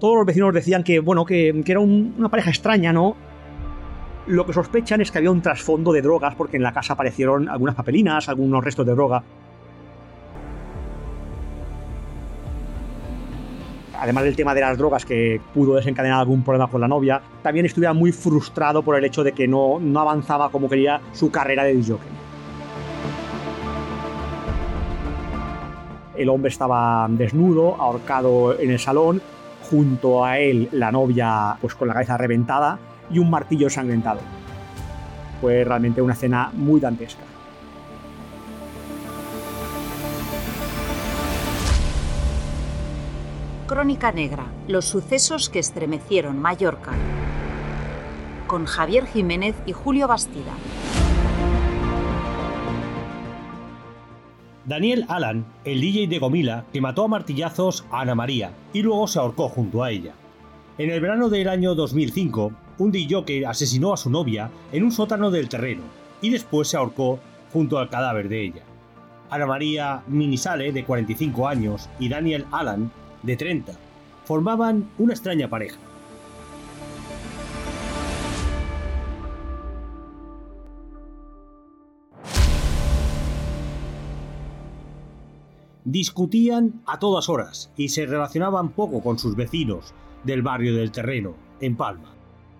Todos los vecinos decían que, bueno, que, era un- una pareja extraña, ¿no? Lo que sospechan es que había un trasfondo de drogas porque en la casa aparecieron algunas papelinas, algunos restos de droga. Además del tema de las drogas que pudo desencadenar algún problema con la novia, también estuviera muy frustrado por el hecho de que no, no avanzaba como quería su carrera de jockey. El hombre estaba desnudo, ahorcado en el salón, junto a él la novia pues con la cabeza reventada y un martillo ensangrentado. Fue realmente una escena muy dantesca. Crónica Negra, los sucesos que estremecieron Mallorca. Con Javier Jiménez y Julio Bastida. Daniel Alan, el DJ de Gomila, que mató a martillazos a Ana María y luego se ahorcó junto a ella. En el verano del año 2005, un DJ asesinó a su novia en un sótano del terreno y después se ahorcó junto al cadáver de ella. Ana María Minisale, de 45 años, y Daniel Alan, de 30, formaban una extraña pareja. Discutían a todas horas y se relacionaban poco con sus vecinos del barrio del terreno, en Palma.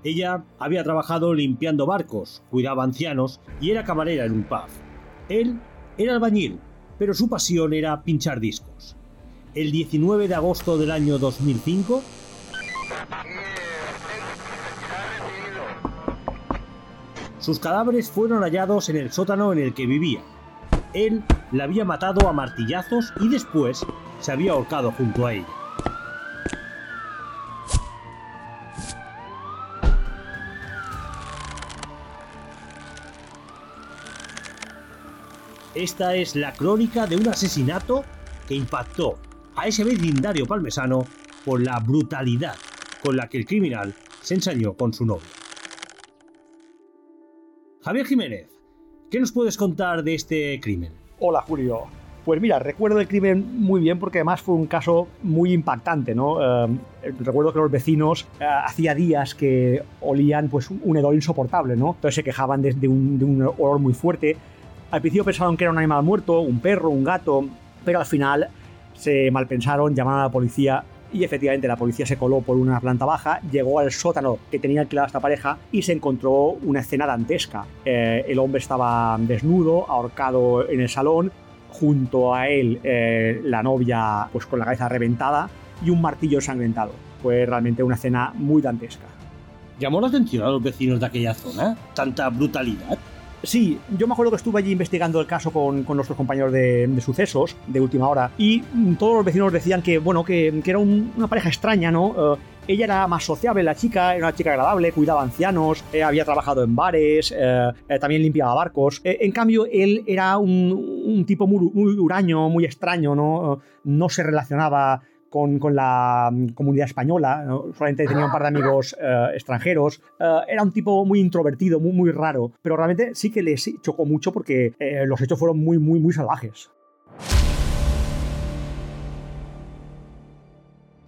Ella había trabajado limpiando barcos, cuidaba ancianos y era camarera en un pub. Él era albañil, pero su pasión era pinchar discos. El 19 de agosto del año 2005, sus cadáveres fueron hallados en el sótano en el que vivía. Él la había matado a martillazos y después se había ahorcado junto a ella. Esta es la crónica de un asesinato que impactó a ese vecindario palmesano por la brutalidad con la que el criminal se ensañó con su novia. Javier Jiménez, ¿qué nos puedes contar de este crimen? Hola Julio. Pues mira, recuerdo el crimen muy bien porque además fue un caso muy impactante, ¿no? Eh, recuerdo que los vecinos eh, hacía días que olían pues un hedor insoportable, ¿no? Entonces se quejaban de, de un, de un olor muy fuerte. Al principio pensaron que era un animal muerto, un perro, un gato, pero al final se malpensaron, llamaron a la policía y efectivamente la policía se coló por una planta baja, llegó al sótano que tenía alquilada esta pareja y se encontró una escena dantesca. Eh, el hombre estaba desnudo, ahorcado en el salón, junto a él eh, la novia pues con la cabeza reventada y un martillo ensangrentado. Fue realmente una escena muy dantesca. ¿Llamó la atención a los vecinos de aquella zona? ¿Tanta brutalidad? Sí, yo me acuerdo que estuve allí investigando el caso con, nuestros compañeros de, sucesos de última hora y todos los vecinos decían que, bueno, que, era un, una pareja extraña, ¿no? Uh, ella era más sociable, la chica, era una chica agradable, cuidaba ancianos, eh, había trabajado en bares, eh, eh, también limpiaba barcos. en cambio, él era un, un tipo muy, muy, huraño, muy extraño, ¿no? no se relacionaba con, con, la comunidad española, solamente tenía un par de amigos uh, extranjeros, uh, era un tipo muy introvertido, muy, muy raro, pero realmente sí que les chocó mucho porque eh, los hechos fueron muy, muy, muy salvajes.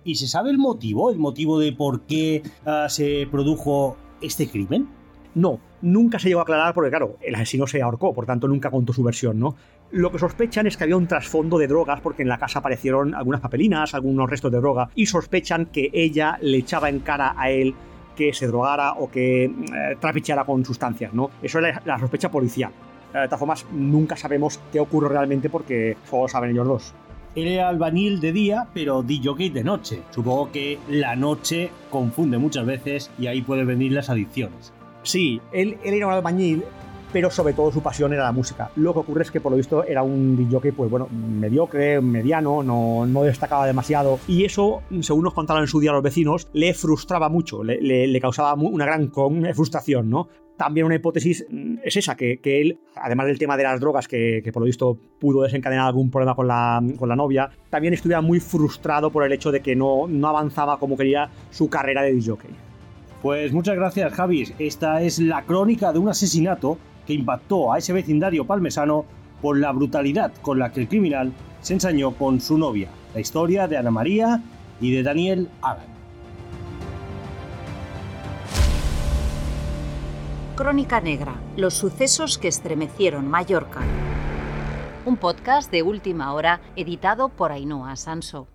¿Y se sabe el motivo, el motivo de por qué se produjo este crimen? No, nunca se llegó a aclarar porque, claro, el asesino se ahorcó, por tanto nunca contó su versión, ¿no? Lo que sospechan es que había un trasfondo de drogas porque en la casa aparecieron algunas papelinas, algunos restos de droga, y sospechan que ella le echaba en cara a él que se drogara o que eh, trapicheara con sustancias, ¿no? Eso es la, sospecha policial. Eh, de todas formas, nunca sabemos qué ocurre realmente porque solo saben ellos dos. Era albañil de día, pero DJ de noche. Supongo que la noche confunde muchas veces y ahí pueden venir las adicciones. Sí, él, era un albañil, pero sobre todo su pasión era la música. Lo que ocurre es que por lo visto era un DJ, pues bueno, mediocre, mediano, no, no destacaba demasiado. Y eso, según nos contaron en su día los vecinos, le frustraba mucho, le, causaba una gran frustración, ¿no? También una hipótesis es esa, que, él, además del tema de las drogas, que, por lo visto pudo desencadenar algún problema con la, con la novia, también estuviera muy frustrado por el hecho de que no, no avanzaba como quería su carrera de DJ. Pues muchas gracias, Javis. Esta es la crónica de un asesinato que impactó a ese vecindario palmesano por la brutalidad con la que el criminal se ensañó con su novia. La historia de Ana María y de Daniel Agan. Crónica Negra, los sucesos que estremecieron Mallorca. Un podcast de última hora editado por Ainhoa Sanso.